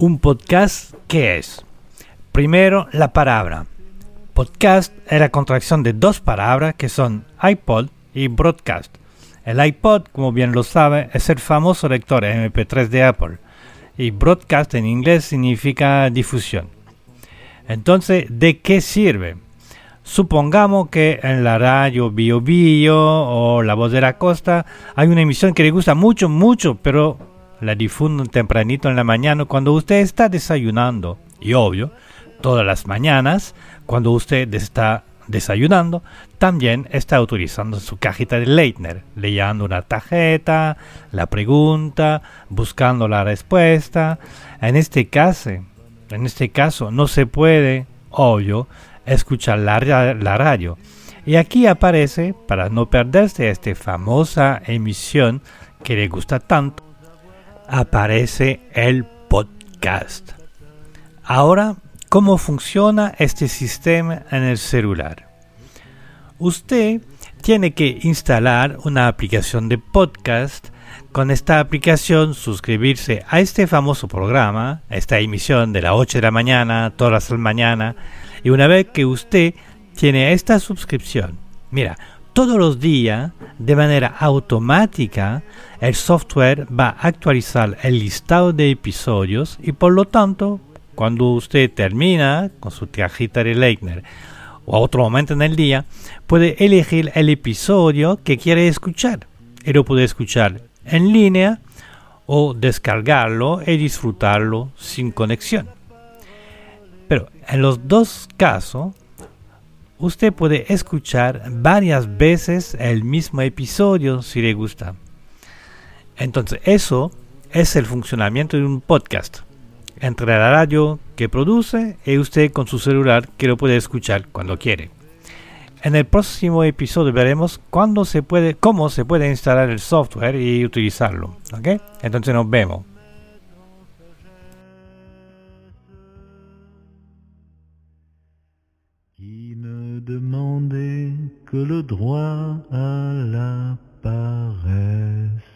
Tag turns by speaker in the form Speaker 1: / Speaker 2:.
Speaker 1: Un podcast, ¿qué es? Primero, la palabra. Podcast es la contracción de dos palabras que son iPod y broadcast. El iPod, como bien lo sabe, es el famoso lector MP3 de Apple y broadcast en inglés significa difusión. Entonces, ¿de qué sirve? Supongamos que en la radio Bio Bio o La Voz de la Costa hay una emisión que le gusta mucho, mucho, pero la difunden tempranito en la mañana cuando usted está desayunando. Y obvio, todas las mañanas, cuando usted está desayunando, también está utilizando su cajita de Leitner, leyendo una tarjeta, la pregunta, buscando la respuesta. En este caso, en este caso no se puede, obvio, escuchar la, la radio. Y aquí aparece, para no perderse esta famosa emisión que le gusta tanto, aparece el podcast. Ahora, ¿cómo funciona este sistema en el celular? Usted tiene que instalar una aplicación de podcast. Con esta aplicación suscribirse a este famoso programa, a esta emisión de las 8 de la mañana, todas las mañana. Y una vez que usted tiene esta suscripción, mira, todos los días, de manera automática, el software va a actualizar el listado de episodios y por lo tanto, cuando usted termina con su cajita de Leitner o a otro momento en el día, puede elegir el episodio que quiere escuchar. Y lo puede escuchar en línea o descargarlo y disfrutarlo sin conexión. Pero en los dos casos, usted puede escuchar varias veces el mismo episodio si le gusta. Entonces eso es el funcionamiento de un podcast. Entre la radio que produce y usted con su celular que lo puede escuchar cuando quiere. En el próximo episodio veremos cuándo se puede, cómo se puede instalar el software y utilizarlo. ¿ok? Entonces nos vemos.
Speaker 2: Que le droit à la paresse.